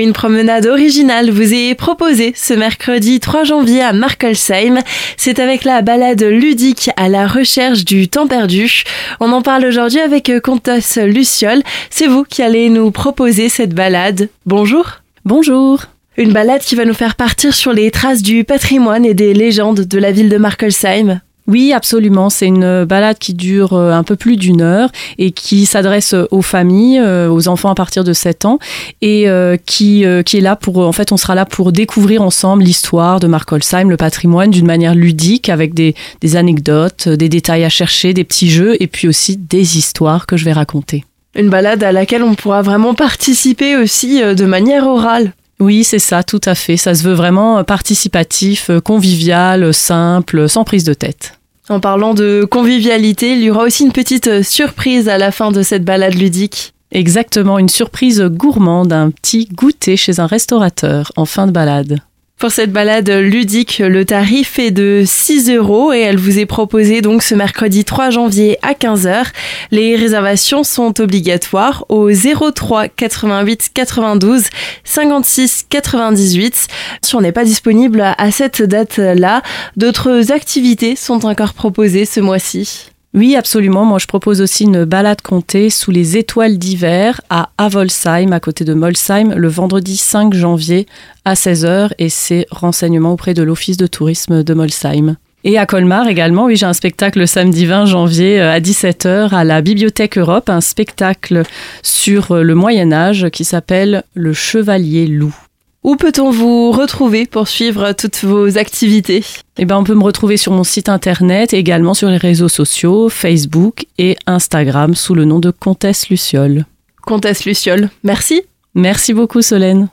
Une promenade originale vous est proposée ce mercredi 3 janvier à Markelsheim. C'est avec la balade ludique à la recherche du temps perdu. On en parle aujourd'hui avec Comtesse Luciole. C'est vous qui allez nous proposer cette balade. Bonjour. Bonjour. Une balade qui va nous faire partir sur les traces du patrimoine et des légendes de la ville de Markelsheim. Oui, absolument. C'est une balade qui dure euh, un peu plus d'une heure et qui s'adresse aux familles, euh, aux enfants à partir de 7 ans et euh, qui, qui est là pour, en fait, on sera là pour découvrir ensemble l'histoire de Markolsheim, le patrimoine d'une manière ludique avec des, des anecdotes, des détails à chercher, des petits jeux et puis aussi des histoires que je vais raconter. Une balade à laquelle on pourra vraiment participer aussi de manière orale. Oui, c'est ça, tout à fait. Ça se veut vraiment participatif, convivial, simple, sans prise de tête. En parlant de convivialité, il y aura aussi une petite euh, surprise à la fin de cette balade ludique. Exactement, une surprise gourmande, un petit goûter chez un restaurateur en fin de balade. Pour cette balade ludique, le tarif est de 6 euros et elle vous est proposée donc ce mercredi 3 janvier à 15h. Les réservations sont obligatoires au 03 88 92 56 98. Si on n'est pas disponible à cette date-là, d'autres activités sont encore proposées ce mois-ci. Oui, absolument. Moi, je propose aussi une balade comptée sous les étoiles d'hiver à Avolsheim, à côté de Molsheim, le vendredi 5 janvier à 16h. Et c'est renseignement auprès de l'Office de tourisme de Molsheim. Et à Colmar également, oui, j'ai un spectacle le samedi 20 janvier euh, à 17h à la Bibliothèque Europe, un spectacle sur euh, le Moyen Âge qui s'appelle Le Chevalier Loup. Où peut-on vous retrouver pour suivre toutes vos activités? Eh ben, on peut me retrouver sur mon site internet, également sur les réseaux sociaux, Facebook et Instagram sous le nom de Comtesse Luciole. Comtesse Luciole, merci. Merci beaucoup Solène.